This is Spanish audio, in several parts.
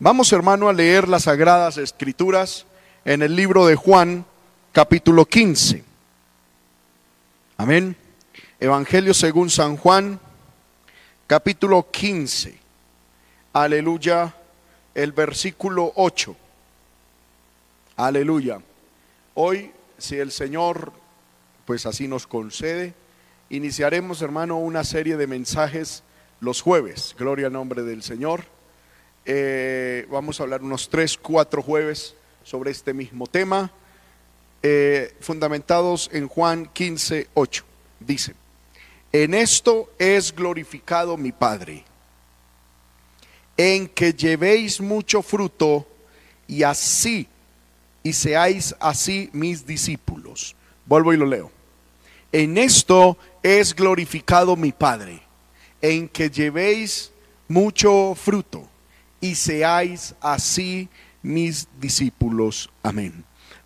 Vamos hermano a leer las sagradas escrituras en el libro de Juan capítulo 15. Amén. Evangelio según San Juan capítulo 15. Aleluya. El versículo 8. Aleluya. Hoy, si el Señor pues así nos concede, iniciaremos hermano una serie de mensajes los jueves. Gloria al nombre del Señor eh, vamos a hablar unos tres, cuatro jueves sobre este mismo tema, eh, fundamentados en Juan 15, 8. Dice, en esto es glorificado mi Padre, en que llevéis mucho fruto y así, y seáis así mis discípulos. Vuelvo y lo leo. En esto es glorificado mi Padre, en que llevéis mucho fruto y seáis así mis discípulos. Amén.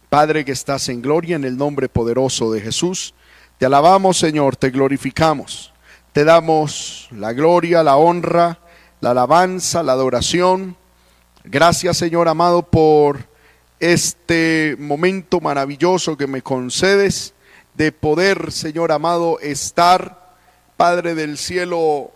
Padre que estás en gloria, en el nombre poderoso de Jesús, te alabamos Señor, te glorificamos, te damos la gloria, la honra, la alabanza, la adoración. Gracias Señor amado por este momento maravilloso que me concedes de poder, Señor amado, estar, Padre del cielo,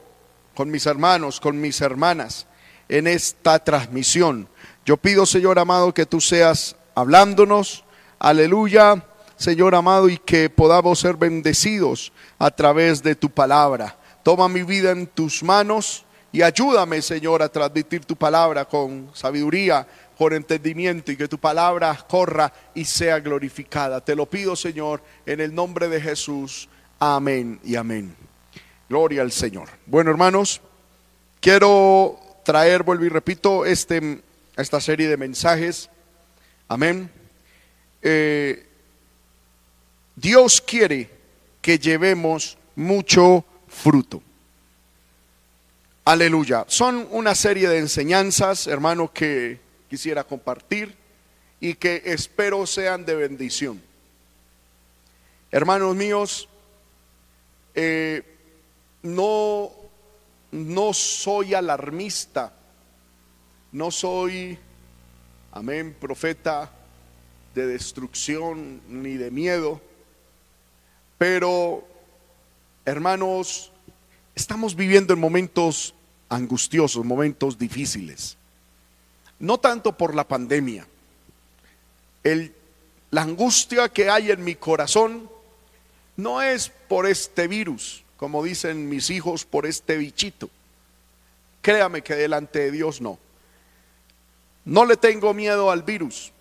con mis hermanos, con mis hermanas en esta transmisión. Yo pido, Señor amado, que tú seas hablándonos, aleluya, Señor amado, y que podamos ser bendecidos a través de tu palabra. Toma mi vida en tus manos y ayúdame, Señor, a transmitir tu palabra con sabiduría, con entendimiento y que tu palabra corra y sea glorificada. Te lo pido, Señor, en el nombre de Jesús. Amén y amén. Gloria al Señor. Bueno, hermanos, quiero traer, vuelvo y repito, este, esta serie de mensajes. Amén. Eh, Dios quiere que llevemos mucho fruto. Aleluya. Son una serie de enseñanzas, hermano, que quisiera compartir y que espero sean de bendición. Hermanos míos, eh, no no soy alarmista, no soy, amén, profeta de destrucción ni de miedo, pero hermanos, estamos viviendo en momentos angustiosos, momentos difíciles. No tanto por la pandemia. El, la angustia que hay en mi corazón no es por este virus como dicen mis hijos, por este bichito. Créame que delante de Dios no. No le tengo miedo al virus.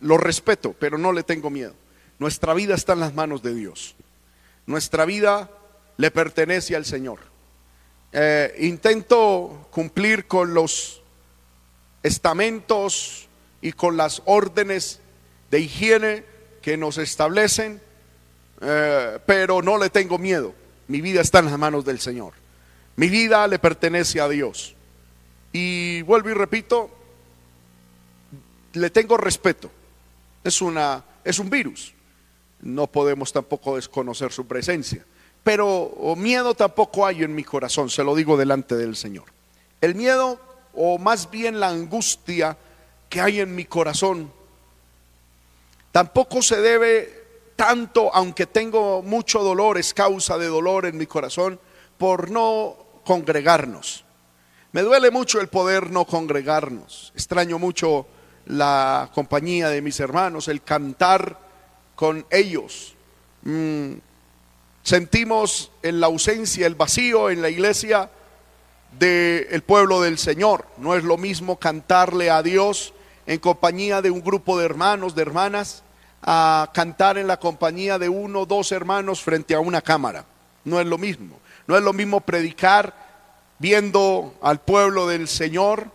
Lo respeto, pero no le tengo miedo. Nuestra vida está en las manos de Dios. Nuestra vida le pertenece al Señor. Eh, intento cumplir con los estamentos y con las órdenes de higiene que nos establecen, eh, pero no le tengo miedo. Mi vida está en las manos del Señor. Mi vida le pertenece a Dios. Y vuelvo y repito, le tengo respeto. Es, una, es un virus. No podemos tampoco desconocer su presencia. Pero miedo tampoco hay en mi corazón, se lo digo delante del Señor. El miedo, o más bien la angustia que hay en mi corazón, tampoco se debe tanto, aunque tengo mucho dolor, es causa de dolor en mi corazón por no congregarnos. Me duele mucho el poder no congregarnos. Extraño mucho la compañía de mis hermanos, el cantar con ellos. Mm, sentimos en la ausencia, el vacío en la iglesia del pueblo del Señor. No es lo mismo cantarle a Dios en compañía de un grupo de hermanos, de hermanas, a cantar en la compañía de uno o dos hermanos frente a una cámara. No es lo mismo. No es lo mismo predicar viendo al pueblo del Señor,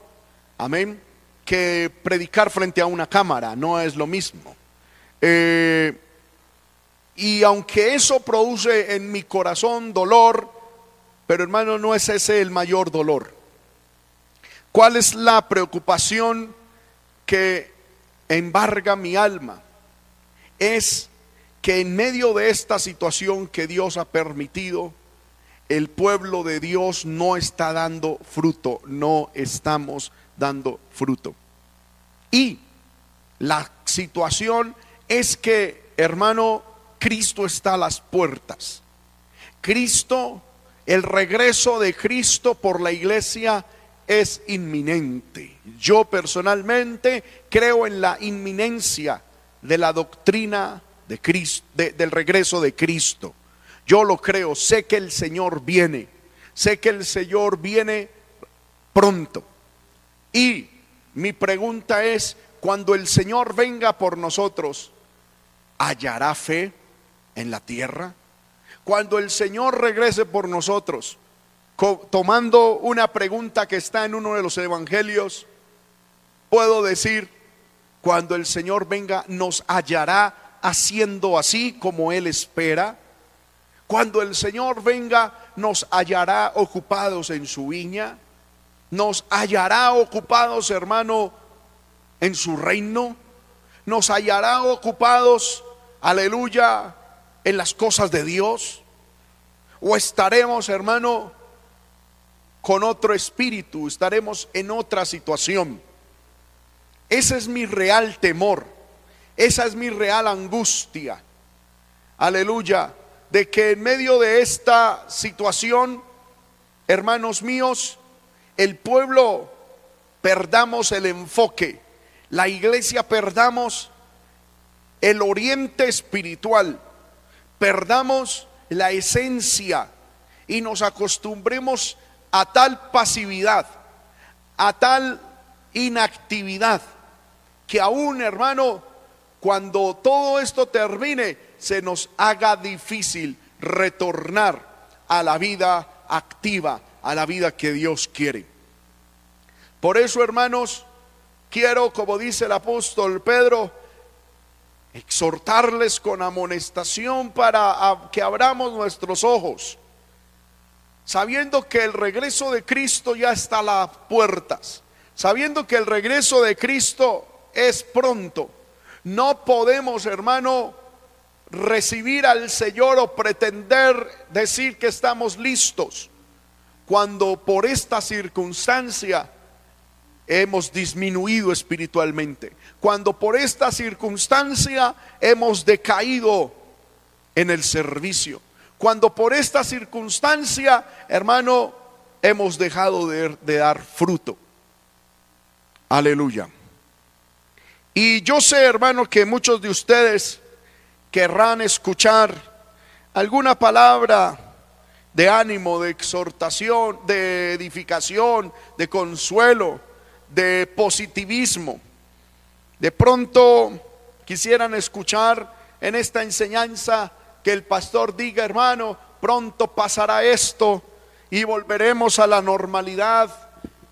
amén, que predicar frente a una cámara. No es lo mismo. Eh, y aunque eso produce en mi corazón dolor, pero hermano, no es ese el mayor dolor. ¿Cuál es la preocupación que embarga mi alma? Es que en medio de esta situación que Dios ha permitido, el pueblo de Dios no está dando fruto, no estamos dando fruto. Y la situación es que, hermano, Cristo está a las puertas. Cristo, el regreso de Cristo por la iglesia es inminente. Yo personalmente creo en la inminencia de la doctrina de Cristo, del regreso de Cristo. Yo lo creo, sé que el Señor viene, sé que el Señor viene pronto. Y mi pregunta es, cuando el Señor venga por nosotros, ¿hallará fe en la tierra? Cuando el Señor regrese por nosotros, tomando una pregunta que está en uno de los evangelios, puedo decir, cuando el Señor venga, nos hallará haciendo así como Él espera. Cuando el Señor venga, nos hallará ocupados en su viña. Nos hallará ocupados, hermano, en su reino. Nos hallará ocupados, aleluya, en las cosas de Dios. O estaremos, hermano, con otro espíritu, estaremos en otra situación. Ese es mi real temor, esa es mi real angustia. Aleluya, de que en medio de esta situación, hermanos míos, el pueblo perdamos el enfoque, la iglesia perdamos el oriente espiritual, perdamos la esencia y nos acostumbremos a tal pasividad, a tal inactividad, que aún hermano, cuando todo esto termine, se nos haga difícil retornar a la vida activa, a la vida que Dios quiere. Por eso, hermanos, quiero, como dice el apóstol Pedro, exhortarles con amonestación para que abramos nuestros ojos sabiendo que el regreso de Cristo ya está a las puertas, sabiendo que el regreso de Cristo es pronto, no podemos, hermano, recibir al Señor o pretender decir que estamos listos cuando por esta circunstancia hemos disminuido espiritualmente, cuando por esta circunstancia hemos decaído en el servicio cuando por esta circunstancia, hermano, hemos dejado de, dar fruto. Aleluya. Y yo sé, hermano, que muchos de ustedes querrán escuchar alguna palabra de ánimo, de exhortación, de edificación, de consuelo, de positivismo. De pronto quisieran escuchar en esta enseñanza que el pastor diga, hermano, pronto pasará esto y volveremos a la normalidad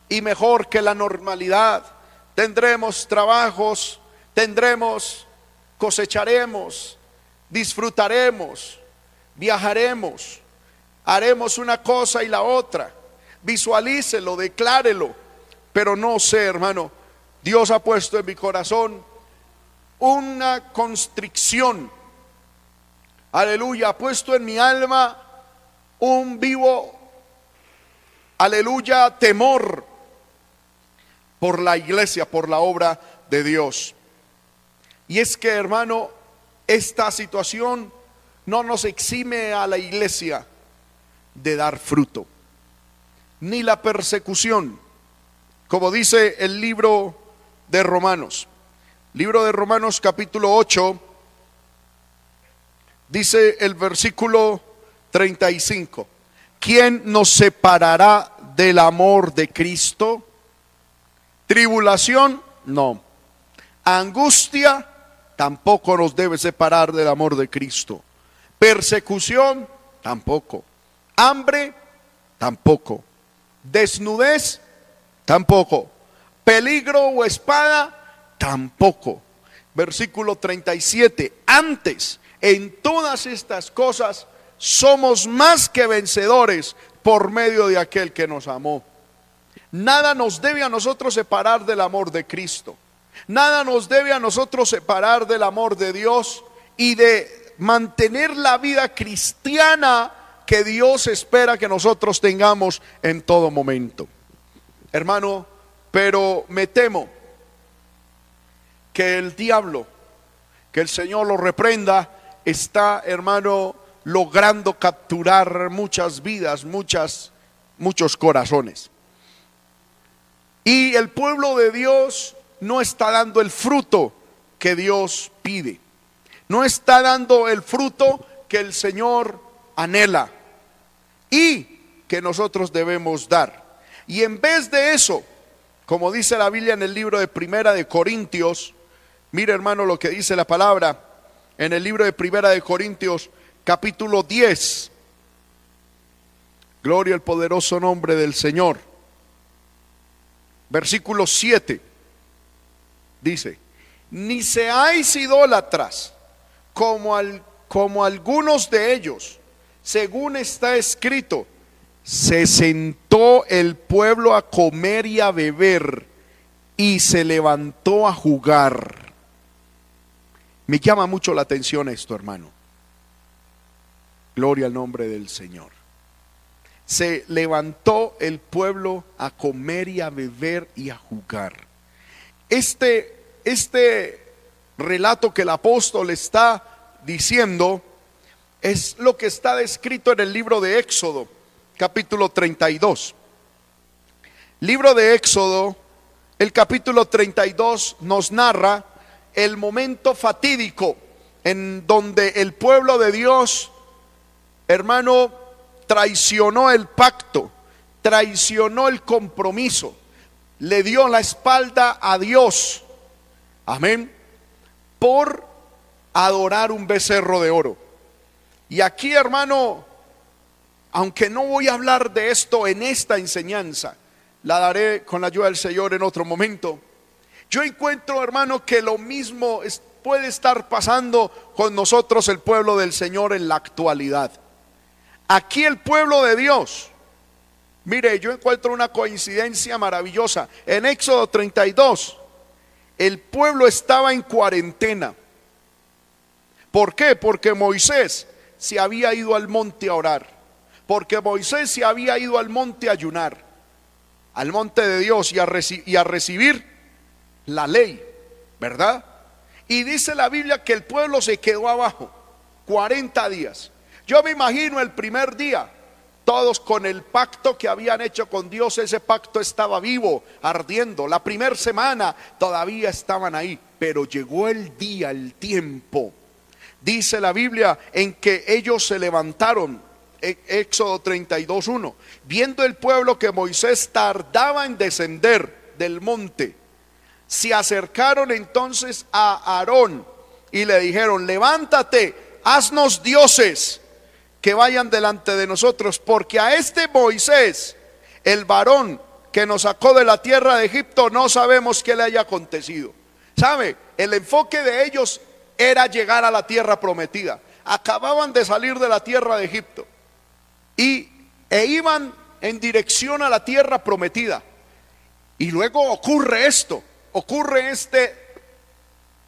y mejor que la normalidad. Tendremos trabajos, tendremos, cosecharemos, disfrutaremos, viajaremos, haremos una cosa y la otra. Visualícelo, declárelo, pero no sé, hermano, Dios ha puesto en mi corazón una constricción aleluya, ha puesto en mi alma un vivo, aleluya, temor por la iglesia, por la obra de Dios. Y es que, hermano, esta situación no nos exime a la iglesia de dar fruto, ni la persecución, como dice el libro de Romanos. Libro de Romanos capítulo 8, Dice el versículo 35, ¿quién nos separará del amor de Cristo? Tribulación, no. Angustia, tampoco nos debe separar del amor de Cristo. Persecución, tampoco. Hambre, tampoco. Desnudez, tampoco. Peligro o espada, tampoco. Versículo 37, antes en todas estas cosas somos más que vencedores por medio de aquel que nos amó. Nada nos debe a nosotros separar del amor de Cristo. Nada nos debe a nosotros separar del amor de Dios y de mantener la vida cristiana que Dios espera que nosotros tengamos en todo momento. Hermano, pero me temo que el diablo, que el Señor lo reprenda, está, hermano, logrando capturar muchas vidas, muchas, muchos corazones. Y el pueblo de Dios no está dando el fruto que Dios pide. No está dando el fruto que el Señor anhela y que nosotros debemos dar. Y en vez de eso, como dice la Biblia en el libro de Primera de Corintios, mire hermano lo que dice la palabra en el libro de Primera de Corintios, capítulo 10. Gloria al poderoso nombre del Señor. Versículo 7 dice, ni seáis idólatras como, al, como algunos de ellos, según está escrito, se sentó el pueblo a comer y a beber y se levantó a jugar. Me llama mucho la atención esto, hermano. Gloria al nombre del Señor. Se levantó el pueblo a comer y a beber y a jugar. Este, este relato que el apóstol está diciendo es lo que está descrito en el libro de Éxodo, capítulo 32. Libro de Éxodo, el capítulo 32 nos narra el momento fatídico en donde el pueblo de Dios, hermano, traicionó el pacto, traicionó el compromiso, le dio la espalda a Dios. Amén. Por adorar un becerro de oro. Y aquí, hermano, aunque no voy a hablar de esto en esta enseñanza, la daré con la ayuda del Señor en otro momento. Yo encuentro, hermano, que lo mismo puede estar pasando con nosotros, el pueblo del Señor, en la actualidad. Aquí el pueblo de Dios, mire, yo encuentro una coincidencia maravillosa. En Éxodo 32, el pueblo estaba en cuarentena. ¿Por qué? Porque Moisés se había ido al monte a orar. Porque Moisés se había ido al monte a ayunar. Al monte de Dios y a, y a recibir la ley. ¿Verdad? Y dice la Biblia que el pueblo se quedó abajo 40 días. Yo me imagino el primer día, todos con el pacto que habían hecho con Dios, ese pacto estaba vivo, ardiendo. La primera semana todavía estaban ahí, pero llegó el día, el tiempo dice la Biblia, en que ellos se levantaron. E, Éxodo 32.1. Viendo el pueblo que Moisés tardaba en descender del monte, se acercaron entonces a Aarón y le dijeron, levántate, haznos dioses que vayan delante de nosotros, porque a este Moisés, el varón que nos sacó de la tierra de Egipto, no sabemos qué le haya acontecido. ¿Sabe? El enfoque de ellos era llegar a la tierra prometida. Acababan de salir de la tierra de Egipto y e iban en dirección a la tierra prometida. Y luego ocurre esto, ocurre este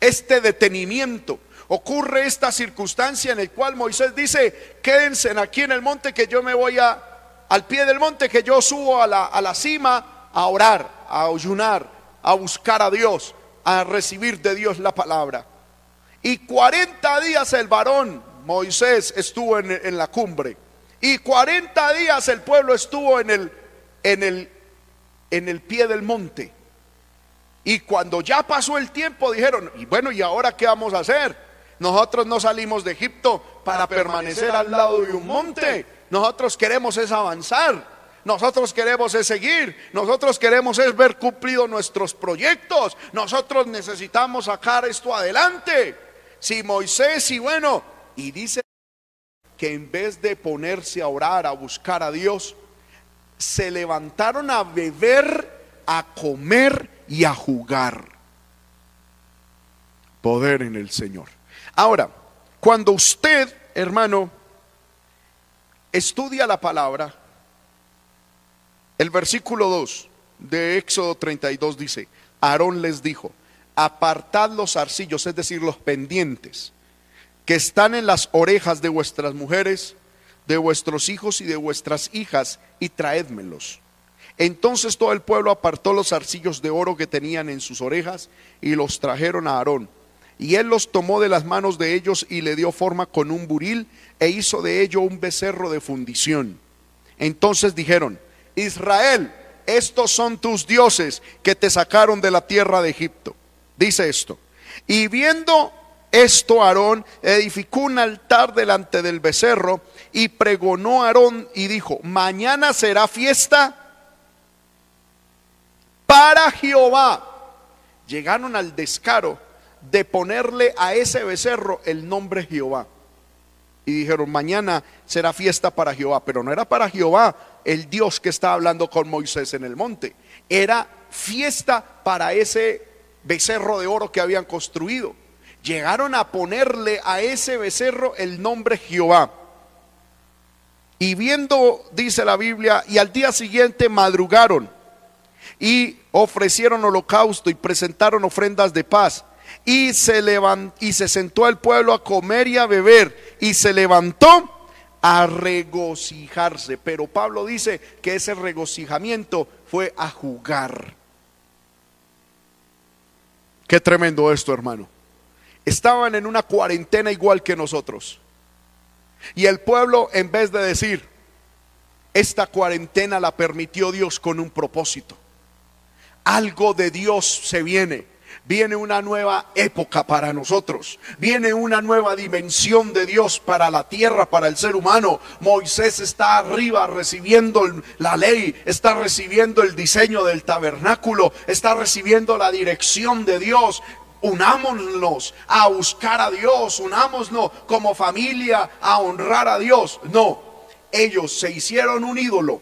este detenimiento, ocurre esta circunstancia en el cual Moisés dice, quédense aquí en el monte que yo me voy a, al pie del monte que yo subo a la, a la cima a orar, a ayunar, a buscar a Dios, a recibir de Dios la palabra. Y 40 días el varón, Moisés, estuvo en, la cumbre. Y 40 días el pueblo estuvo en el, en, el, en el pie del monte. Y cuando ya pasó el tiempo dijeron, y bueno, ¿y ahora qué vamos a hacer? Nosotros no salimos de Egipto para, permanecer al lado de un monte. Nosotros queremos es avanzar. Nosotros queremos es seguir, nosotros queremos es ver cumplidos nuestros proyectos, nosotros necesitamos sacar esto adelante si Moisés y bueno, y dice que en vez de ponerse a orar, a buscar a Dios, se levantaron a beber, a comer y a jugar. Poder en el Señor. Ahora, cuando usted, hermano, estudia la palabra, el versículo 2 de Éxodo 32 dice, Aarón les dijo, apartad los arcillos, es decir, los pendientes, que están en las orejas de vuestras mujeres, de vuestros hijos y de vuestras hijas, y traédmelos. Entonces todo el pueblo apartó los arcillos de oro que tenían en sus orejas y los trajeron a Aarón. Y él los tomó de las manos de ellos y le dio forma con un buril e hizo de ello un becerro de fundición. Entonces dijeron, Israel, estos son tus dioses que te sacaron de la tierra de Egipto. Dice esto. Y viendo esto, Aarón edificó un altar delante del becerro y pregonó a Aarón y dijo, mañana será fiesta para Jehová. Llegaron al descaro de ponerle a ese becerro el nombre Jehová. Y dijeron, mañana será fiesta para Jehová, pero no era para Jehová el Dios que estaba hablando con Moisés en el monte, era fiesta para ese becerro de oro que habían construido. Llegaron a ponerle a ese becerro el nombre Jehová. Y viendo, dice la Biblia, y al día siguiente madrugaron y ofrecieron holocausto y presentaron ofrendas de paz y se, levantó, y se sentó el pueblo a comer y a beber y se levantó a regocijarse. Pero Pablo dice que ese regocijamiento fue a jugar. Qué tremendo esto, hermano. Estaban en una cuarentena igual que nosotros. Y el pueblo, en vez de decir, esta cuarentena la permitió Dios con un propósito. Algo de Dios se viene. Viene una nueva época para nosotros. Viene una nueva dimensión de Dios para la tierra, para el ser humano. Moisés está arriba recibiendo la ley, está recibiendo el diseño del tabernáculo, está recibiendo la dirección de Dios. Unámonos a buscar a Dios, unámonos como familia a honrar a Dios. No, ellos se hicieron un ídolo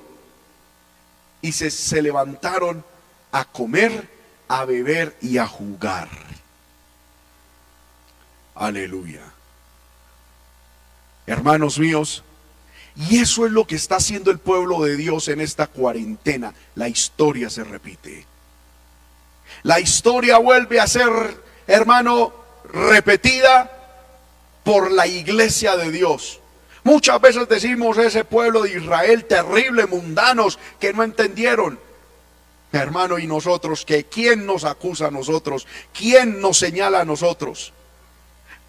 y se, levantaron a comer a beber y a jugar. Aleluya. Hermanos míos, y eso es lo que está haciendo el pueblo de Dios en esta cuarentena. La historia se repite. La historia vuelve a ser, hermano, repetida por la iglesia de Dios. Muchas veces decimos ese pueblo de Israel terrible, mundanos, que no entendieron. Hermano, y nosotros, que quién nos acusa a nosotros, quién nos señala a nosotros.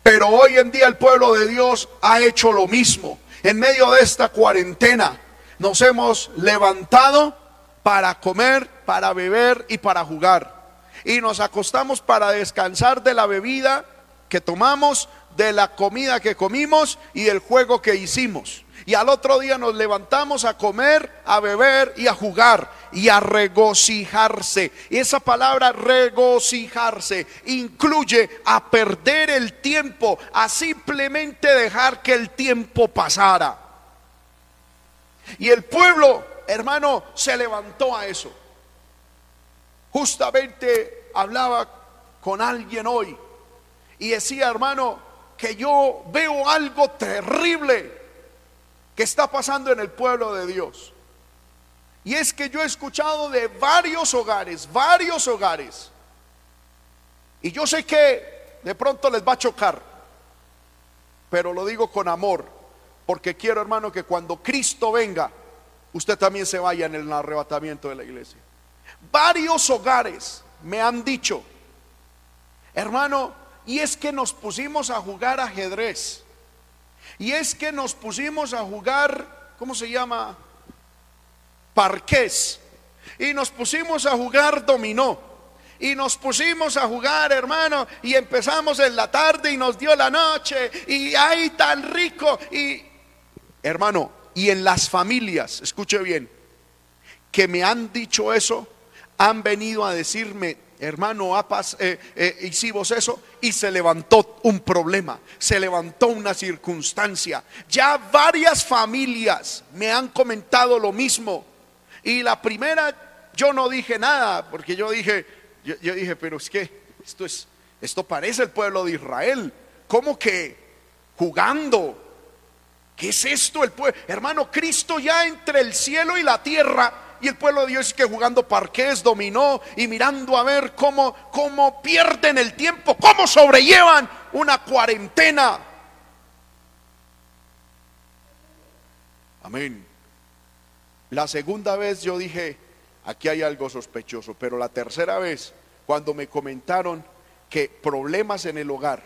Pero hoy en día el pueblo de Dios ha hecho lo mismo. En medio de esta cuarentena nos hemos levantado para comer, para beber y para jugar. Y nos acostamos para descansar de la bebida que tomamos, de la comida que comimos y del juego que hicimos. Y al otro día nos levantamos a comer, a beber y a jugar y a regocijarse. Y esa palabra regocijarse incluye a perder el tiempo, a simplemente dejar que el tiempo pasara. Y el pueblo, hermano, se levantó a eso. Justamente hablaba con alguien hoy y decía, hermano, que yo veo algo terrible que está pasando en el pueblo de Dios. Y es que yo he escuchado de varios hogares, varios hogares. Y yo sé que de pronto les va a chocar, pero lo digo con amor, porque quiero hermano que cuando Cristo venga, usted también se vaya en el arrebatamiento de la iglesia. Varios hogares me han dicho, hermano, y es que nos pusimos a jugar ajedrez. Y es que nos pusimos a jugar, ¿cómo se llama? Parqués. Y nos pusimos a jugar dominó. Y nos pusimos a jugar, hermano, y empezamos en la tarde y nos dio la noche. Y ahí tan rico. Y, hermano, y en las familias, escuche bien, que me han dicho eso, han venido a decirme, hermano, eh, eh, hicimos eso y se levantó un problema, se levantó una circunstancia. Ya varias familias me han comentado lo mismo. Y la primera, yo no dije nada, porque yo dije, yo, dije, pero es que esto es, esto parece el pueblo de Israel. ¿Cómo que jugando? ¿Qué es esto? El pueblo, hermano, Cristo ya entre el cielo y la tierra y el pueblo de Dios que jugando parqués, dominó y mirando a ver cómo, cómo pierden el tiempo, cómo sobrellevan una cuarentena. Amén. La segunda vez yo dije, aquí hay algo sospechoso. Pero la tercera vez, cuando me comentaron que problemas en el hogar,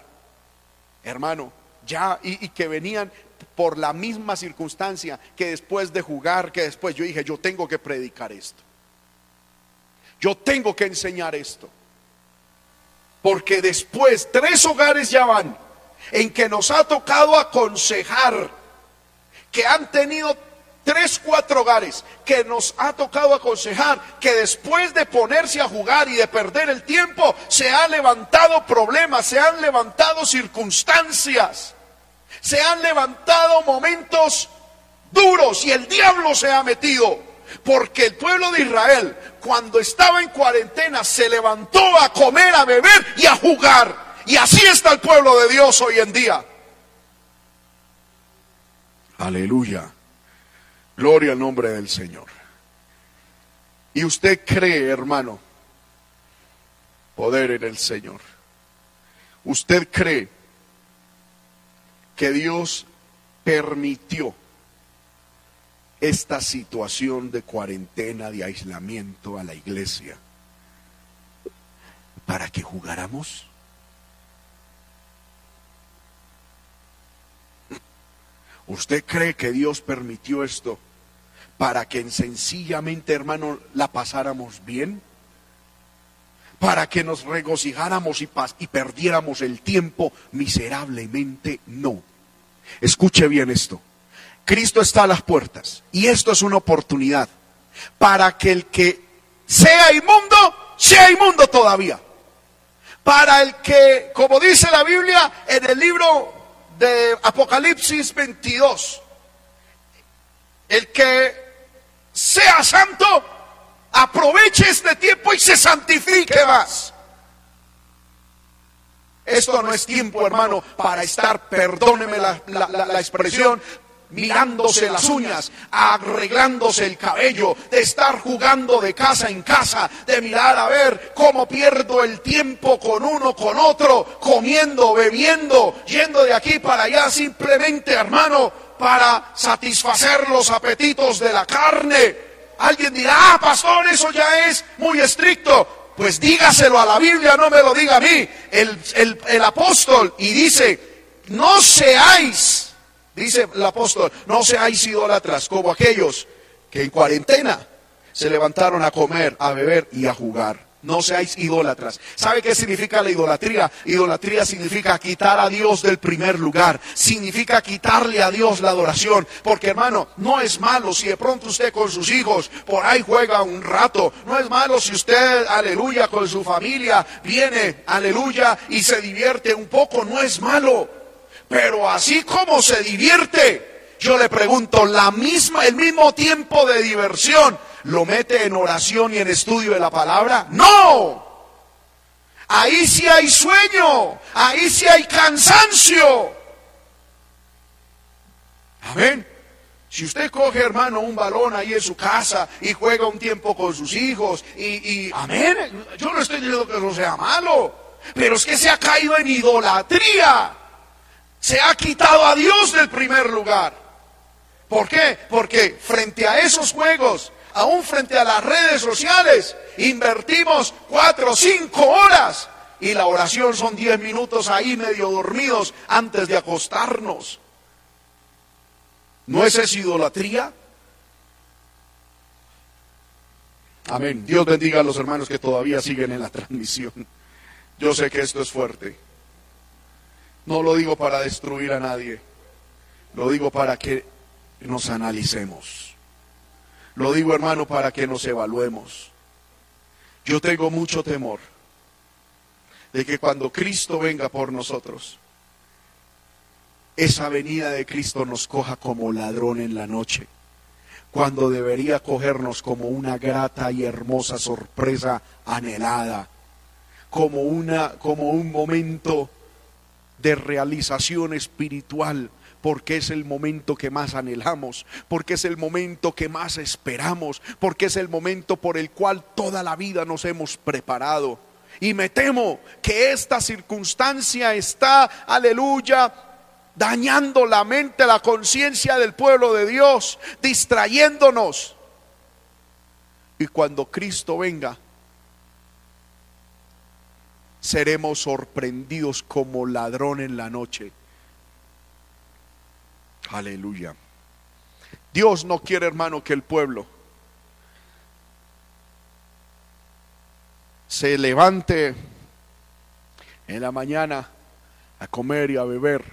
hermano, ya, y, que venían por la misma circunstancia que después de jugar, que después yo dije, yo tengo que predicar esto. Yo tengo que enseñar esto. Porque después, tres hogares ya van en que nos ha tocado aconsejar, que han tenido tres, cuatro hogares, que nos ha tocado aconsejar que después de ponerse a jugar y de perder el tiempo, se han levantado problemas, se han levantado circunstancias, se han levantado momentos duros y el diablo se ha metido. Porque el pueblo de Israel, cuando estaba en cuarentena, se levantó a comer, a beber y a jugar. Y así está el pueblo de Dios hoy en día. Aleluya. Gloria al nombre del Señor. Y usted cree, hermano, poder en el Señor. Usted cree que Dios permitió esta situación de cuarentena, de aislamiento a la iglesia para que jugáramos. ¿Usted cree que Dios permitió esto para que sencillamente, hermano, la pasáramos bien? Para que nos regocijáramos y, y perdiéramos el tiempo miserablemente? No. Escuche bien esto. Cristo está a las puertas y esto es una oportunidad para que el que sea inmundo, sea inmundo todavía. Para el que, como dice la Biblia en el libro de Apocalipsis 22. El que sea santo, aproveche este tiempo y se santifique más. Esto no es tiempo, hermano, para estar, perdóneme la, la, expresión, mirándose las uñas, arreglándose el cabello, de estar jugando de casa en casa, de mirar a ver cómo pierdo el tiempo con uno, con otro, comiendo, bebiendo, yendo de aquí para allá, simplemente, hermano, para satisfacer los apetitos de la carne. Alguien dirá, ah, pastor, eso ya es muy estricto. Pues dígaselo a la Biblia, no me lo diga a mí. El, el, el apóstol y dice, no seáis Dice el apóstol, no seáis idólatras como aquellos que en cuarentena se levantaron a comer, a beber y a jugar. No seáis idólatras. ¿Sabe qué significa la idolatría? Idolatría significa quitar a Dios del primer lugar. Significa quitarle a Dios la adoración. Porque hermano, no es malo si de pronto usted con sus hijos por ahí juega un rato. No es malo si usted, aleluya, con su familia viene, aleluya, y se divierte un poco. No es malo. Pero así como se divierte, yo le pregunto, la misma, el mismo tiempo de diversión, ¿lo mete en oración y en estudio de la palabra? No. Ahí sí hay sueño, ahí sí hay cansancio. Amén. Si usted coge, hermano, un balón ahí en su casa y juega un tiempo con sus hijos y, y amén, yo no estoy diciendo que eso sea malo, pero es que se ha caído en idolatría se ha quitado a Dios del primer lugar. ¿Por qué? Porque frente a esos juegos, aún frente a las redes sociales, invertimos cuatro o cinco horas y la oración son diez minutos ahí medio dormidos antes de acostarnos. ¿No es esa idolatría? Amén. Dios bendiga a los hermanos que todavía siguen en la transmisión. Yo sé que esto es fuerte. No lo digo para destruir a nadie, lo digo para que nos analicemos. Lo digo, hermano, para que nos evaluemos. Yo tengo mucho temor de que cuando Cristo venga por nosotros, esa venida de Cristo nos coja como ladrón en la noche, cuando debería cogernos como una grata y hermosa sorpresa anhelada, como, una, como un momento de realización espiritual, porque es el momento que más anhelamos, porque es el momento que más esperamos, porque es el momento por el cual toda la vida nos hemos preparado. Y me temo que esta circunstancia está, aleluya, dañando la mente, la conciencia del pueblo de Dios, distrayéndonos. Y cuando Cristo venga, seremos sorprendidos como ladrón en la noche. Aleluya. Dios no quiere, hermano, que el pueblo se levante en la mañana a comer y a beber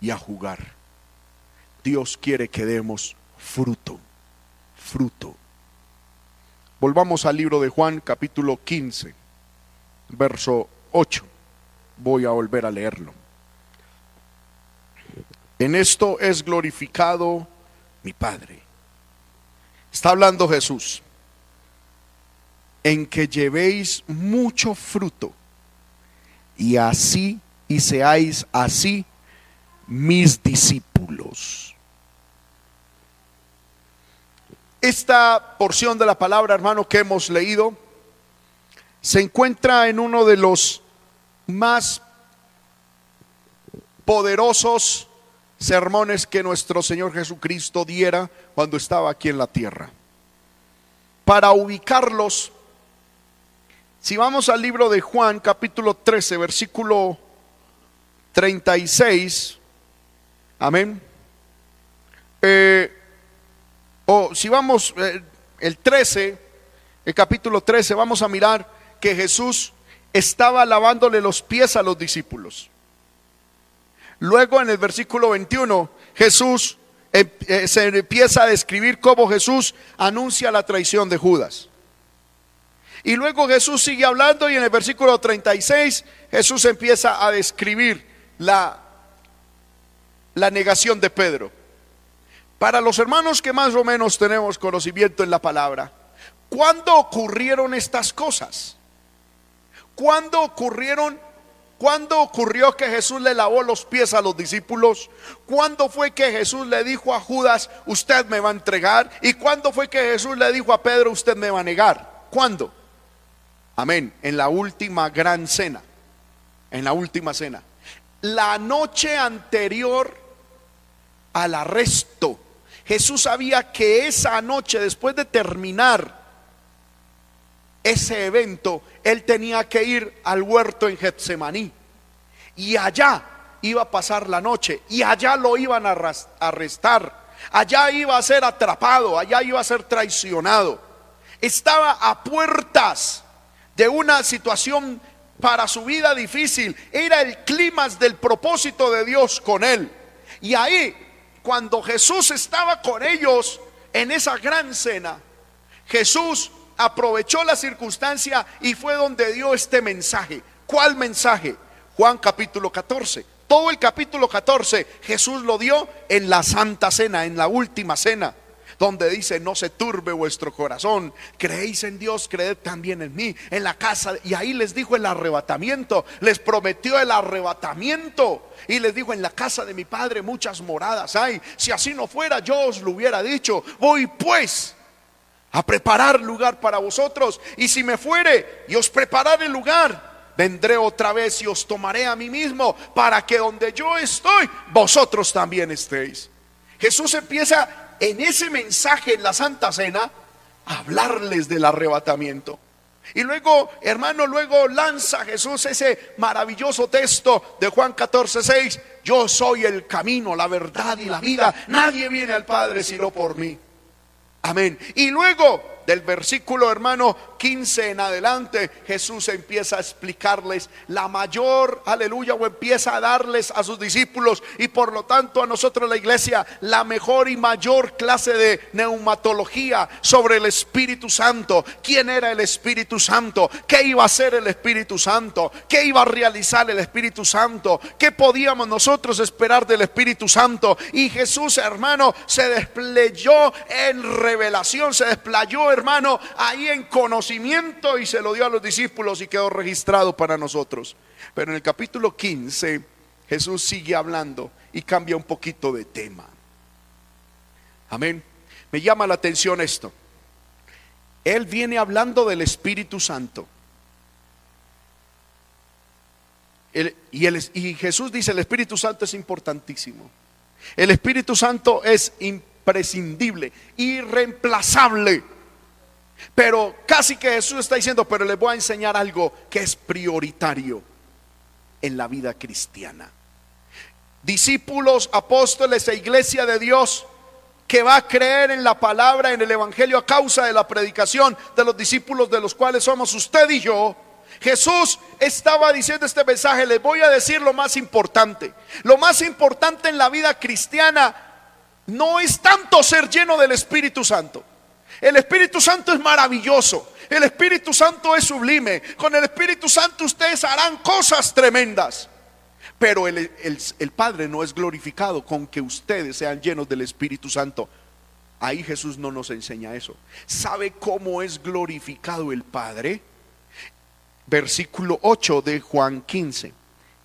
y a jugar. Dios quiere que demos fruto, fruto. Volvamos al libro de Juan capítulo 15 verso 8. Voy a volver a leerlo. En esto es glorificado mi Padre. Está hablando Jesús. En que llevéis mucho fruto y así y seáis así mis discípulos. Esta porción de la palabra, hermano, que hemos leído, se encuentra en uno de los más poderosos sermones que nuestro Señor Jesucristo diera cuando estaba aquí en la tierra. Para ubicarlos, si vamos al libro de Juan capítulo 13, versículo 36, amén. Eh, o si vamos eh, el 13, el capítulo 13, vamos a mirar que Jesús estaba lavándole los pies a los discípulos. Luego en el versículo 21, Jesús em, eh, se empieza a describir cómo Jesús anuncia la traición de Judas. Y luego Jesús sigue hablando y en el versículo 36 Jesús empieza a describir la, la negación de Pedro. Para los hermanos que más o menos tenemos conocimiento en la palabra, ¿cuándo ocurrieron estas cosas? ¿Cuándo ocurrieron? ¿Cuándo ocurrió que Jesús le lavó los pies a los discípulos? ¿Cuándo fue que Jesús le dijo a Judas, usted me va a entregar? ¿Y cuándo fue que Jesús le dijo a Pedro, usted me va a negar? ¿Cuándo? Amén. En la última gran cena. En la última cena. La noche anterior al arresto. Jesús sabía que esa noche, después de terminar ese evento, él tenía que ir al huerto en Getsemaní. Y allá iba a pasar la noche. Y allá lo iban a arrestar. Allá iba a ser atrapado. Allá iba a ser traicionado. Estaba a puertas de una situación para su vida difícil. Era el clima del propósito de Dios con él. Y ahí, cuando Jesús estaba con ellos en esa gran cena, Jesús aprovechó la circunstancia y fue donde dio este mensaje. ¿Cuál mensaje? Juan capítulo 14. Todo el capítulo 14 Jesús lo dio en la Santa Cena, en la última cena, donde dice, no se turbe vuestro corazón, creéis en Dios, creed también en mí, en la casa, y ahí les dijo el arrebatamiento, les prometió el arrebatamiento, y les dijo, en la casa de mi Padre muchas moradas hay, si así no fuera yo os lo hubiera dicho, voy pues a preparar lugar para vosotros. Y si me fuere y os prepararé lugar, vendré otra vez y os tomaré a mí mismo para que donde yo estoy, vosotros también estéis. Jesús empieza en ese mensaje en la Santa Cena a hablarles del arrebatamiento. Y luego, hermano, luego lanza Jesús ese maravilloso texto de Juan 14, 6. Yo soy el camino, la verdad y la vida. Nadie viene al Padre sino por mí. Amén. Y luego del versículo hermano 15 en adelante, Jesús empieza a explicarles la mayor, aleluya, o empieza a darles a sus discípulos y por lo tanto a nosotros la iglesia la mejor y mayor clase de neumatología sobre el Espíritu Santo. ¿Quién era el Espíritu Santo? ¿Qué iba a hacer el Espíritu Santo? ¿Qué iba a realizar el Espíritu Santo? ¿Qué podíamos nosotros esperar del Espíritu Santo? Y Jesús, hermano, se desplegó en revelación, se desplayó, hermano, ahí en conocimiento y se lo dio a los discípulos y quedó registrado para nosotros. Pero en el capítulo 15 Jesús sigue hablando y cambia un poquito de tema. Amén. Me llama la atención esto. Él viene hablando del Espíritu Santo. y, y, Jesús dice, el Espíritu Santo es importantísimo. El Espíritu Santo es imprescindible, irreemplazable. Pero casi que Jesús está diciendo, pero les voy a enseñar algo que es prioritario en la vida cristiana. Discípulos, apóstoles e iglesia de Dios que va a creer en la palabra, en el Evangelio a causa de la predicación de los discípulos de los cuales somos usted y yo. Jesús estaba diciendo este mensaje, les voy a decir lo más importante. Lo más importante en la vida cristiana no es tanto ser lleno del Espíritu Santo. El Espíritu Santo es maravilloso. El Espíritu Santo es sublime. Con el Espíritu Santo ustedes harán cosas tremendas. Pero el, Padre no es glorificado con que ustedes sean llenos del Espíritu Santo. Ahí Jesús no nos enseña eso. ¿Sabe cómo es glorificado el Padre? Versículo 8 de Juan 15.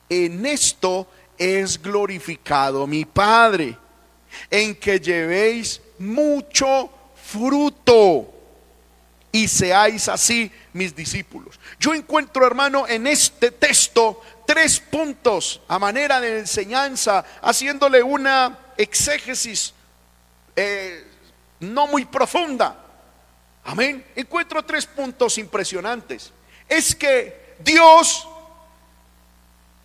En esto es glorificado mi Padre, en que llevéis mucho fruto y seáis así mis discípulos. Yo encuentro, hermano, en este texto tres puntos a manera de enseñanza, haciéndole una exégesis eh, no muy profunda. Amén. Encuentro tres puntos impresionantes. Es que Dios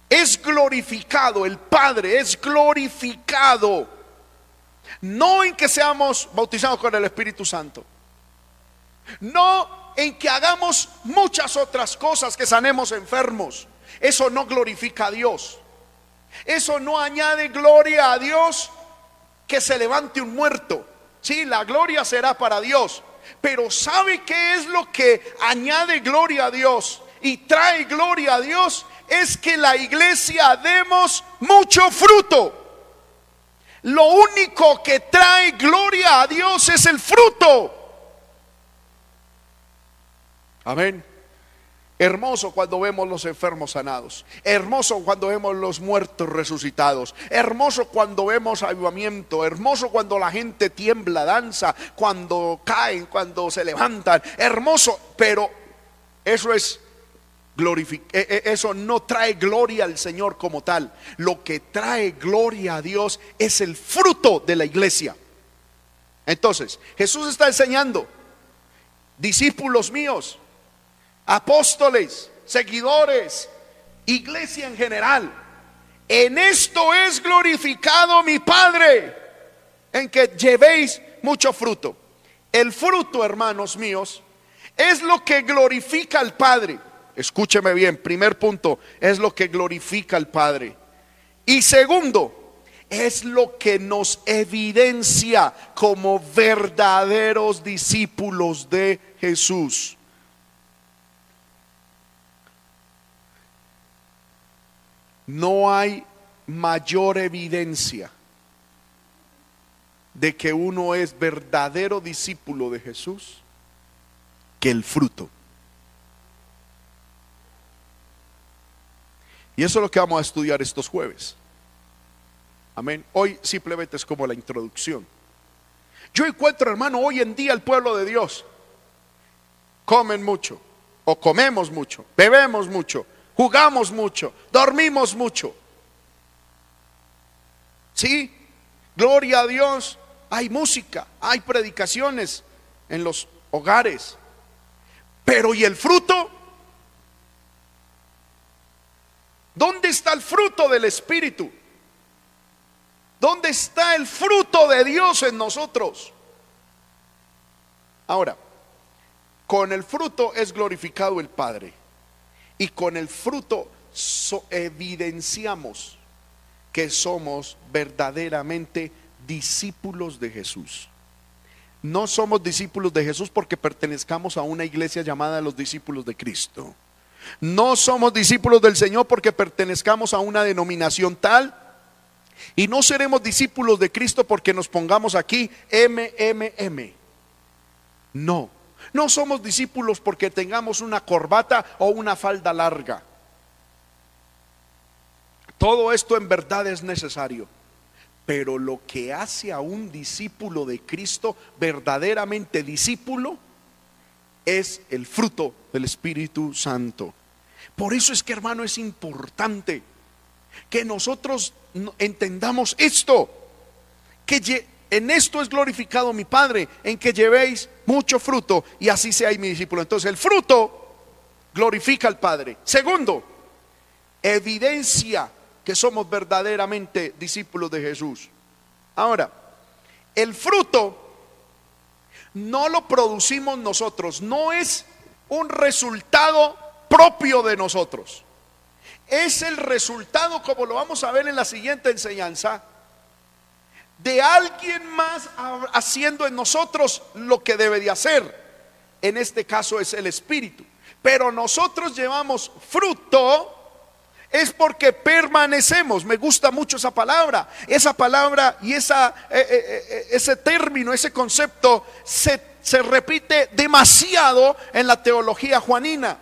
es glorificado, el Padre es glorificado, no en que seamos bautizados con el Espíritu Santo, no en que hagamos muchas otras cosas, que sanemos enfermos, eso no glorifica a Dios. Eso no añade gloria a Dios que se levante un muerto. Sí, la gloria será para Dios. Pero ¿sabe qué es lo que añade gloria a Dios y trae gloria a Dios? Es que la iglesia demos mucho fruto. Lo único que trae gloria a Dios es el fruto. Amén. Hermoso cuando vemos los enfermos sanados. Hermoso cuando vemos los muertos resucitados. Hermoso cuando vemos avivamiento. Hermoso cuando la gente tiembla, danza, cuando caen, cuando se levantan. Hermoso, pero eso es eso no trae gloria al Señor como tal. Lo que trae gloria a Dios es el fruto de la iglesia. Entonces, Jesús está enseñando, discípulos míos, apóstoles, seguidores, iglesia en general. En esto es glorificado mi Padre, en que llevéis mucho fruto. El fruto, hermanos míos, es lo que glorifica al Padre. Escúcheme bien, primer punto, es lo que glorifica al Padre. Y segundo, es lo que nos evidencia como verdaderos discípulos de Jesús. No hay mayor evidencia de que uno es verdadero discípulo de Jesús que el fruto. Y eso es lo que vamos a estudiar estos jueves. Amén. Hoy simplemente es como la introducción. Yo encuentro, hermano, hoy en día el pueblo de Dios comen mucho, o comemos mucho, bebemos mucho, jugamos mucho, dormimos mucho. Sí, gloria a Dios, hay música, hay predicaciones en los hogares. Pero ¿y el fruto? ¿Dónde está el fruto del Espíritu? ¿Dónde está el fruto de Dios en nosotros? Ahora, con el fruto es glorificado el Padre y con el fruto evidenciamos que somos verdaderamente discípulos de Jesús. No somos discípulos de Jesús porque pertenezcamos a una iglesia llamada los discípulos de Cristo. No somos discípulos del Señor porque pertenezcamos a una denominación tal. Y no seremos discípulos de Cristo porque nos pongamos aquí MMM. No, no somos discípulos porque tengamos una corbata o una falda larga. Todo esto en verdad es necesario. Pero lo que hace a un discípulo de Cristo verdaderamente discípulo es el fruto del Espíritu Santo. Por eso es que hermano es importante que nosotros entendamos esto, que en esto es glorificado mi Padre, en que llevéis mucho fruto y así seáis mi discípulo. Entonces el fruto glorifica al Padre. Segundo, evidencia que somos verdaderamente discípulos de Jesús. Ahora, el fruto no lo producimos nosotros, no es un resultado propio de nosotros. Es el resultado, como lo vamos a ver en la siguiente enseñanza, de alguien más haciendo en nosotros lo que debe de hacer. En este caso es el Espíritu. Pero nosotros llevamos fruto es porque permanecemos. Me gusta mucho esa palabra. Esa palabra y eh, eh, eh, ese término, ese concepto se, se repite demasiado en la teología juanina.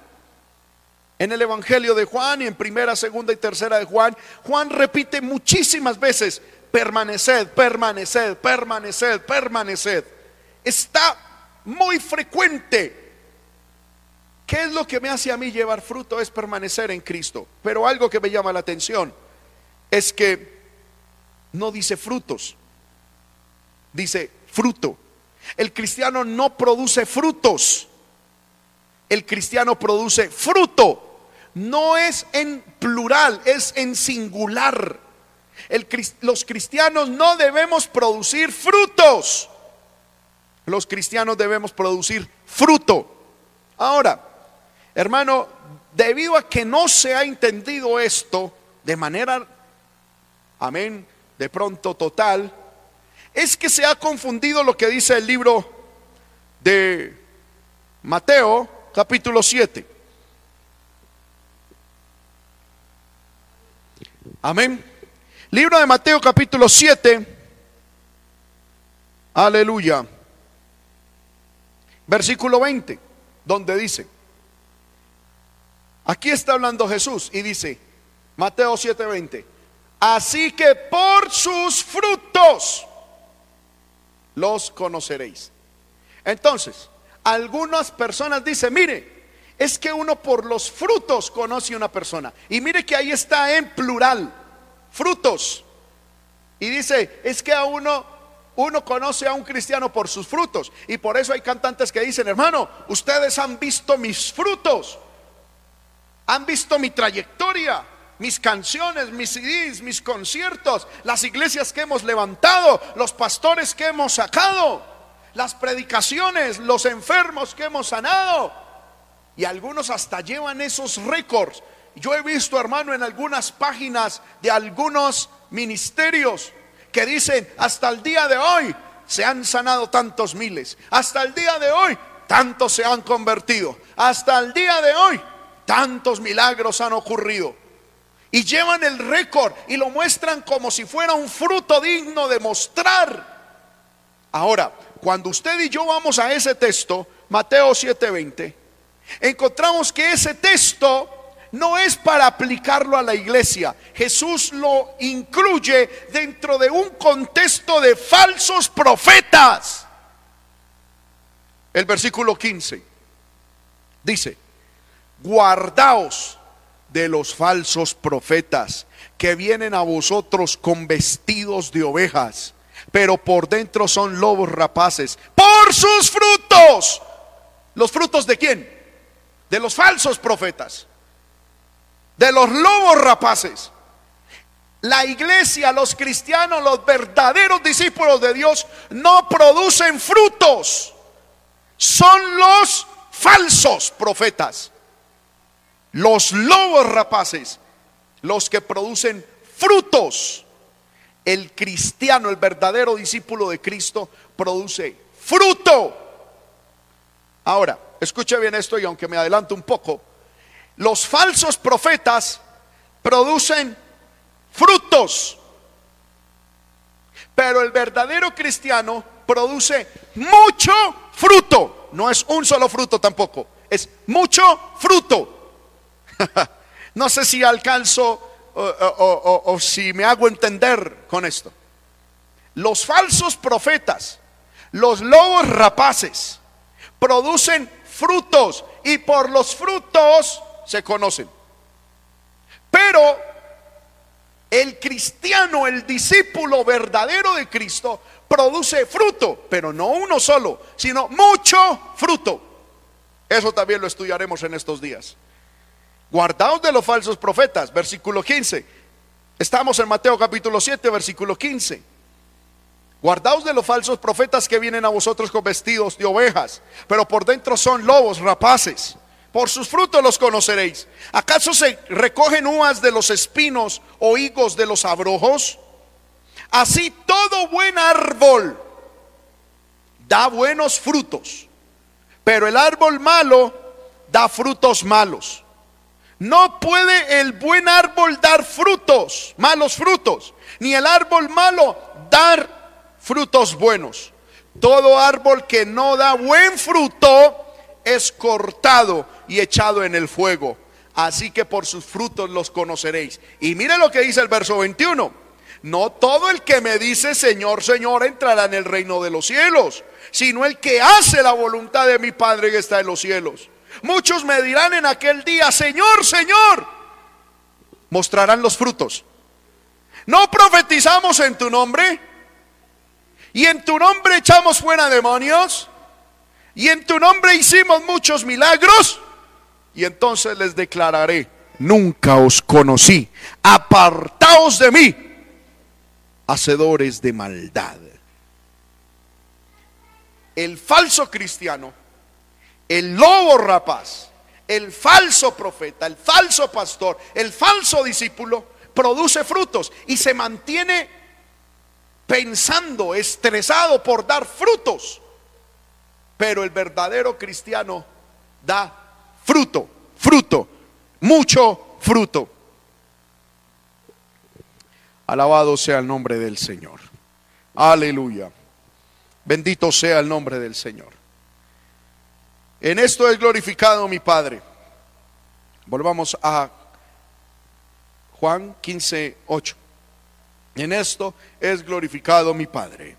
En el Evangelio de Juan y en primera, segunda y tercera de Juan, Juan repite muchísimas veces, permaneced, permaneced, permaneced, permaneced. Está muy frecuente ¿Qué es lo que me hace a mí llevar fruto? Es permanecer en Cristo. Pero algo que me llama la atención es que no dice frutos, dice fruto. El cristiano no produce frutos, el cristiano produce fruto. No es en plural, es en singular. los cristianos no debemos producir frutos. Los cristianos debemos producir fruto. Ahora, Hermano, debido a que no se ha entendido esto de manera, amén, de pronto total, es que se ha confundido lo que dice el libro de Mateo, capítulo 7. Amén. Libro de Mateo, capítulo 7. Aleluya. Versículo 20, donde dice, Aquí está hablando Jesús y dice, Mateo 7:20, así que por sus frutos los conoceréis. Entonces, algunas personas dicen, mire, es que uno por los frutos conoce a una persona. Y mire que ahí está en plural, frutos. Y dice, es que a uno uno conoce a un cristiano por sus frutos. Y por eso hay cantantes que dicen, hermano, ustedes han visto mis frutos. Han visto mi trayectoria, mis canciones, mis CDs, mis conciertos, las iglesias que hemos levantado, los pastores que hemos sacado, las predicaciones, los enfermos que hemos sanado. Y algunos hasta llevan esos récords. Yo he visto, hermano, en algunas páginas de algunos ministerios que dicen, hasta el día de hoy se han sanado tantos miles. Hasta el día de hoy, tantos se han convertido. Hasta el día de hoy, Tantos milagros han ocurrido. Y llevan el récord y lo muestran como si fuera un fruto digno de mostrar. Ahora, cuando usted y yo vamos a ese texto, Mateo 7:20, encontramos que ese texto no es para aplicarlo a la iglesia. Jesús lo incluye dentro de un contexto de falsos profetas. El versículo 15 dice, guardaos de los falsos profetas que vienen a vosotros con vestidos de ovejas, pero por dentro son lobos rapaces. Por sus frutos. ¿Los frutos de quién? De los falsos profetas. De los lobos rapaces. La iglesia, los cristianos, los verdaderos discípulos de Dios no producen frutos. Son los falsos profetas los lobos rapaces, los que producen frutos. El cristiano, el verdadero discípulo de Cristo, produce fruto. Ahora, escuche bien esto y aunque me adelanto un poco, los falsos profetas producen frutos, pero el verdadero cristiano produce mucho fruto. No es un solo fruto tampoco, es mucho fruto. no sé si alcanzo o, si me hago entender con esto. Los falsos profetas, los lobos rapaces, producen frutos y por los frutos se conocen. Pero El cristiano, el discípulo verdadero de Cristo, produce fruto, pero no uno solo, sino mucho fruto. Eso también lo estudiaremos en estos días. Guardaos de los falsos profetas, versículo 15. Estamos en Mateo capítulo 7, versículo 15. Guardaos de los falsos profetas que vienen a vosotros con vestidos de ovejas, pero por dentro son lobos rapaces. Por sus frutos los conoceréis. ¿Acaso se recogen uvas de los espinos o higos de los abrojos? Así todo buen árbol da buenos frutos, pero el árbol malo da frutos malos. No puede el buen árbol dar frutos, malos frutos, ni el árbol malo dar frutos buenos. Todo árbol que no da buen fruto es cortado y echado en el fuego. Así que por sus frutos los conoceréis. Y mire lo que dice el verso 21. No todo el que me dice Señor, Señor entrará en el reino de los cielos, sino el que hace la voluntad de mi Padre que está en los cielos. Muchos me dirán en aquel día, Señor, Señor, mostrarán los frutos. ¿No profetizamos en tu nombre? ¿Y en tu nombre echamos fuera demonios? ¿Y en tu nombre hicimos muchos milagros? Y entonces les declararé, nunca os conocí, apartaos de mí, hacedores de maldad. El falso cristiano, el lobo rapaz, el falso profeta, el falso pastor, el falso discípulo, produce frutos y se mantiene pensando, estresado por dar frutos. Pero el verdadero cristiano da fruto, fruto, mucho fruto. Alabado sea el nombre del Señor. Aleluya. Bendito sea el nombre del Señor. En esto es glorificado mi Padre. Volvamos a Juan 15, 8. En esto es glorificado mi Padre.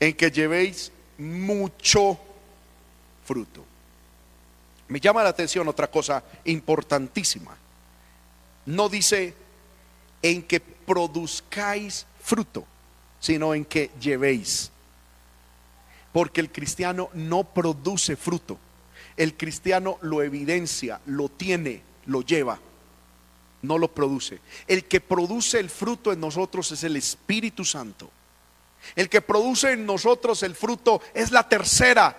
En que llevéis mucho fruto. Me llama la atención otra cosa importantísima. No dice en que produzcáis fruto, sino en que llevéis. Porque el cristiano no produce fruto. El cristiano lo evidencia, lo tiene, lo lleva. No lo produce. El que produce el fruto en nosotros es el Espíritu Santo. El que produce en nosotros el fruto es la tercera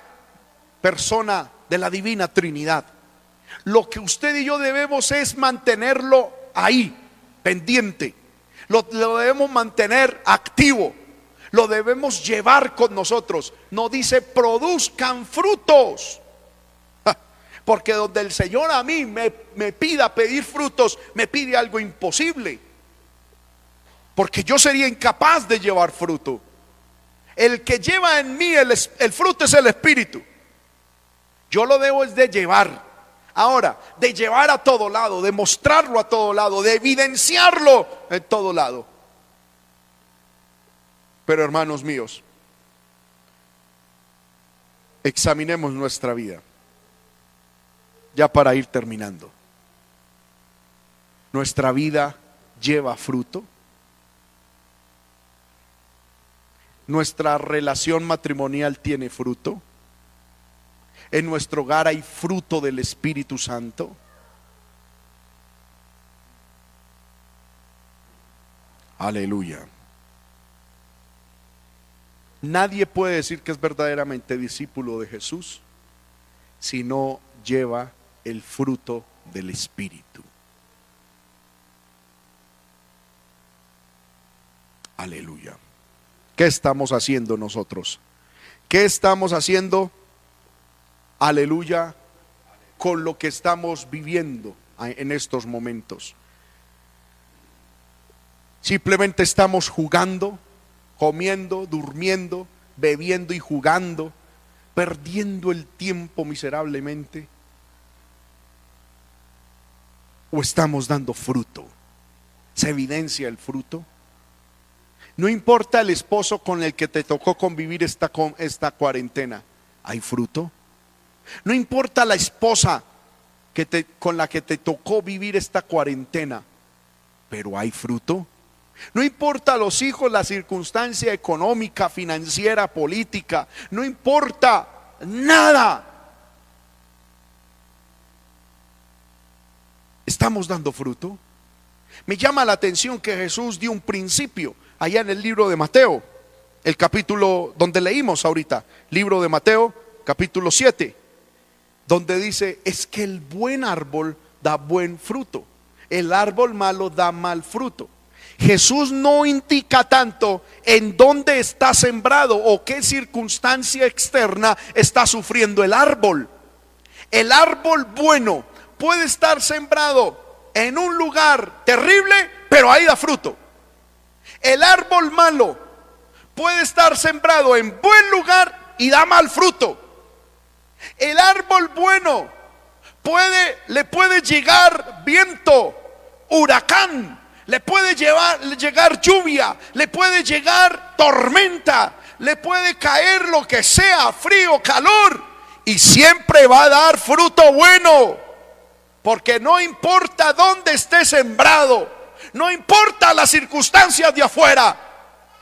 persona de la divina Trinidad. Lo que usted y yo debemos es mantenerlo ahí, pendiente. Lo, debemos mantener activo. Lo debemos llevar con nosotros. No dice produzcan frutos. Porque donde el Señor a mí me, me pida pedir frutos, me pide algo imposible. Porque yo sería incapaz de llevar fruto. El que lleva en mí el, el fruto es el Espíritu. Yo lo debo de llevar. Ahora, de llevar a todo lado, de mostrarlo a todo lado, de evidenciarlo en todo lado. Pero hermanos míos, examinemos nuestra vida, ya para ir terminando. Nuestra vida lleva fruto. Nuestra relación matrimonial tiene fruto en nuestro hogar hay fruto del Espíritu Santo? Aleluya. Nadie puede decir que es verdaderamente discípulo de Jesús si no lleva el fruto del Espíritu. Aleluya. ¿Qué estamos haciendo nosotros? ¿Qué estamos haciendo? aleluya, con lo que estamos viviendo en estos momentos. Simplemente estamos jugando, comiendo, durmiendo, bebiendo y jugando, perdiendo el tiempo miserablemente. ¿O estamos dando fruto? ¿Se evidencia el fruto? No importa el esposo con el que te tocó convivir esta, esta cuarentena, ¿hay fruto? No importa la esposa que te, con la que te tocó vivir esta cuarentena. pero hay fruto. No importa los hijos, la circunstancia económica, financiera, política, no importa nada. ¿Estamos dando fruto? Me llama la atención que Jesús dio un principio allá en el libro de Mateo, el capítulo donde leímos ahorita, libro de Mateo, capítulo 7, donde dice, es que el buen árbol da buen fruto, el árbol malo da mal fruto. Jesús no indica tanto en dónde está sembrado o qué circunstancia externa está sufriendo el árbol. El árbol bueno puede estar sembrado en un lugar terrible, pero ahí da fruto. El árbol malo puede estar sembrado en buen lugar y da mal fruto. El árbol bueno puede le puede llegar viento, huracán, le puede llevar, llegar lluvia, le puede llegar tormenta, le puede caer lo que sea, frío, calor, y siempre va a dar fruto bueno. Porque no importa dónde esté sembrado, no importa las circunstancias de afuera,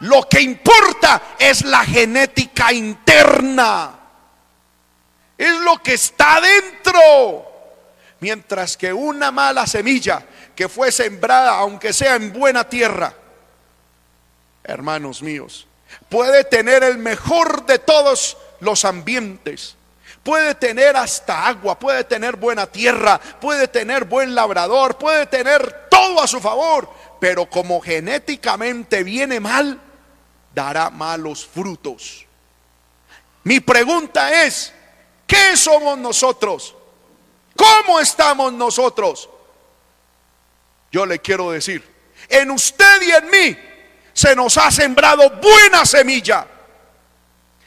lo que importa es la genética interna. Es lo que está dentro. Mientras que una mala semilla que fue sembrada, aunque sea en buena tierra, hermanos míos, puede tener el mejor de todos los ambientes. Puede tener hasta agua, puede tener buena tierra, puede tener buen labrador, puede tener todo a su favor, pero como genéticamente viene mal, dará malos frutos. Mi pregunta es, ¿qué somos nosotros? ¿Cómo estamos nosotros? Yo le quiero decir, en usted y en mí se nos ha sembrado buena semilla.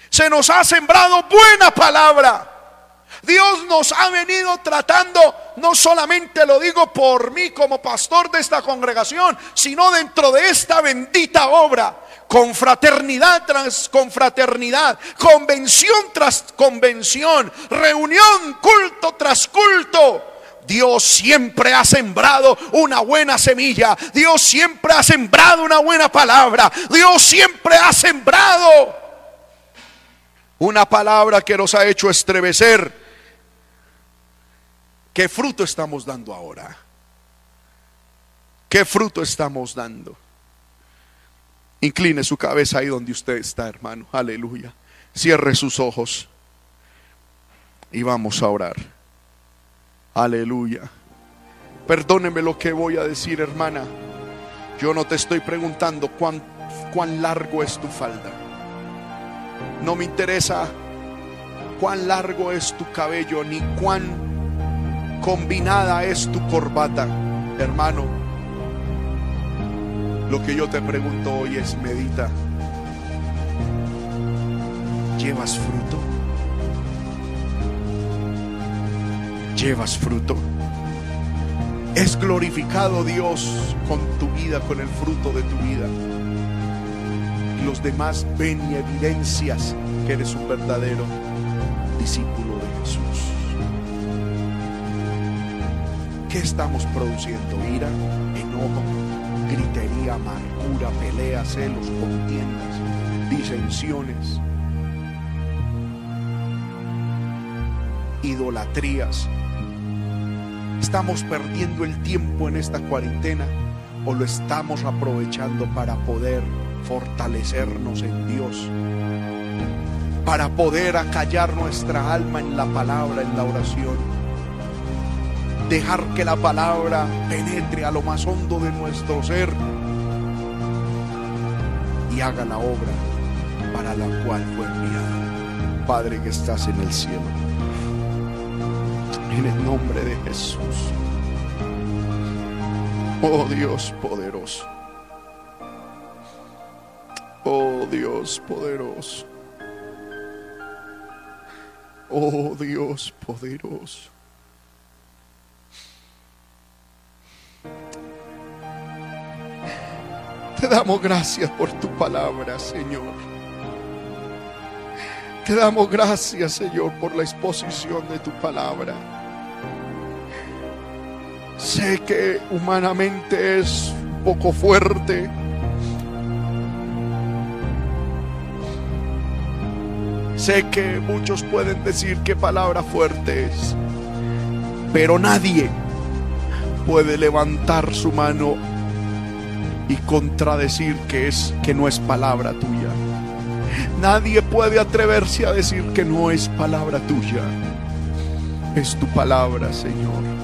Se nos ha sembrado buena palabra. Dios nos ha venido tratando, no solamente lo digo por mí como pastor de esta congregación, sino dentro de esta bendita obra, con fraternidad tras confraternidad, convención tras convención, reunión, culto tras culto Dios siempre ha sembrado una buena semilla. Dios siempre ha sembrado una buena palabra. Dios siempre ha sembrado una palabra que nos ha hecho estremecer. ¿Qué fruto estamos dando ahora? ¿Qué fruto estamos dando? Incline su cabeza ahí donde usted está, hermano. Aleluya. Cierre sus ojos y vamos a orar. Aleluya. Perdóneme lo que voy a decir, hermana. Yo no te estoy preguntando cuán, cuán largo es tu falda. No me interesa cuán largo es tu cabello, ni cuán combinada es tu corbata, hermano. Lo que yo te pregunto hoy es, medita, ¿llevas fruto? Llevas fruto. Es glorificado Dios con tu vida, con el fruto de tu vida. Los demás ven y evidencias que eres un verdadero discípulo de Jesús. ¿Qué estamos produciendo? Ira, enojo, gritería, amargura, pelea, celos, contiendas, disensiones, idolatrías, ¿Estamos perdiendo el tiempo en esta cuarentena o lo estamos aprovechando para poder fortalecernos en Dios? Para poder acallar nuestra alma en la palabra, en la oración. Dejar que la palabra penetre a lo más hondo de nuestro ser y haga la obra para la cual fue enviada. Padre que estás en el cielo en el nombre de Jesús. Oh Dios poderoso. Oh Dios poderoso. Oh Dios poderoso. Te damos gracias por tu palabra, Señor. Te damos gracias, Señor, por la exposición de tu palabra. Sé que humanamente es poco fuerte. Sé que muchos pueden decir palabra fuerte es, pero nadie puede levantar su mano y contradecir que es que no es palabra tuya. Nadie puede atreverse a decir que no es palabra tuya. Es tu palabra, Señor.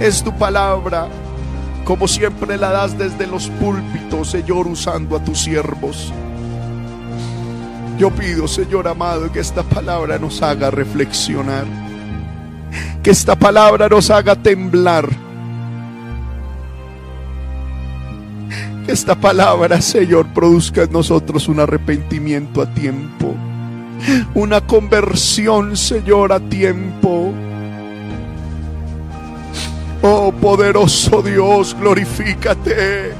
Es tu palabra, como siempre la das desde los púlpitos, Señor, usando a tus siervos. Yo pido, Señor amado, que esta palabra nos haga reflexionar, que esta palabra nos haga temblar, que esta palabra, Señor, produzca en nosotros un arrepentimiento a tiempo, una conversión, Señor, a tiempo. Poderoso Dios, glorifícate.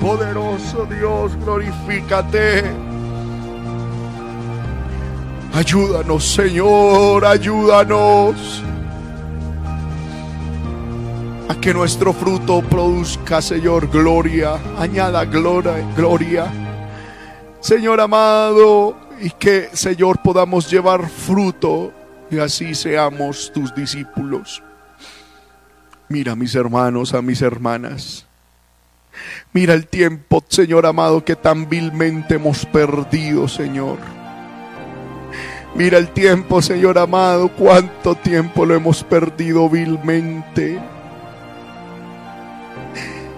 Poderoso Dios, glorifícate. Ayúdanos, Señor, ayúdanos. A que nuestro fruto produzca, Señor, gloria. Añada gloria, gloria. Señor amado, y que, Señor, podamos llevar fruto y así seamos tus discípulos. Mira, mis hermanos, a mis hermanas. Mira el tiempo, Señor amado, que tan vilmente hemos perdido, Señor. Mira el tiempo, Señor amado, cuánto tiempo lo hemos perdido vilmente.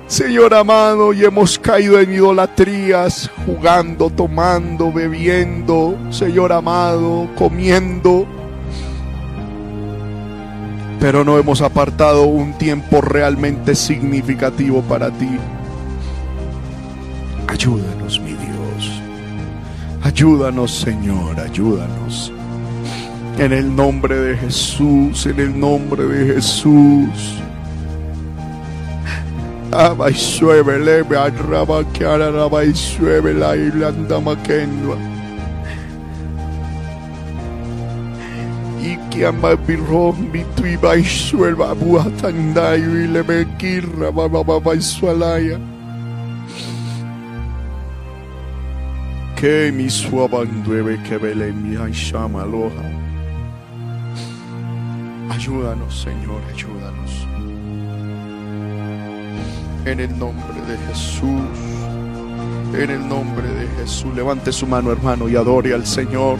Señor amado, y hemos caído en idolatrías, jugando, tomando, bebiendo, Señor amado, comiendo. Pero no hemos apartado un tiempo realmente significativo para ti. Ayúdanos, mi Dios. Ayúdanos, Señor, ayúdanos. En el nombre de Jesús, en el nombre de Jesús. Abai sueve, leve, arraba que araba y sueve la irlanda maquenua. Y que ama birrom bitu y bai suelva buatandayo y le me kirra baba bai sualaya. que mi suabandueve que vele mi llama aloha. Ayúdanos, Señor, ayúdanos. En el nombre de Jesús, en el nombre de Jesús, levante su mano, hermano, y adore al Señor.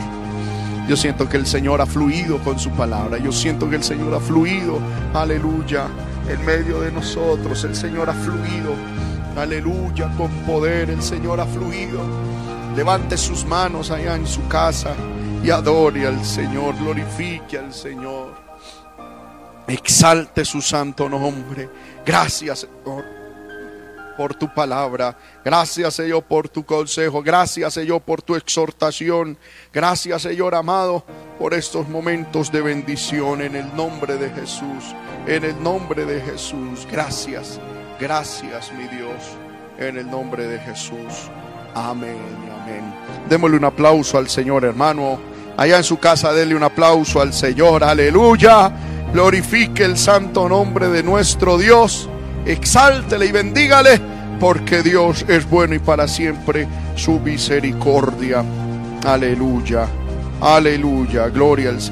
Yo siento que el Señor ha fluido con su palabra. Yo siento que el Señor ha fluido, aleluya, en medio de nosotros. El Señor ha fluido, aleluya, con poder. El Señor ha fluido. Levante sus manos allá en su casa y adore al Señor, glorifique al Señor. Exalte su santo nombre. Gracias, Señor, por tu palabra. Gracias, Señor, por tu consejo. Gracias, Señor, por tu exhortación. Gracias, Señor amado, por estos momentos de bendición en el nombre de Jesús. En el nombre de Jesús. Gracias, gracias, mi Dios. En el nombre de Jesús. Amén amén. Démosle un aplauso al Señor, hermano. Allá en su casa, denle un aplauso al Señor. Aleluya. Glorifique el santo nombre de nuestro Dios. Exáltele y bendígale, porque Dios es bueno y para siempre su misericordia. Aleluya. Aleluya. Gloria al Señor.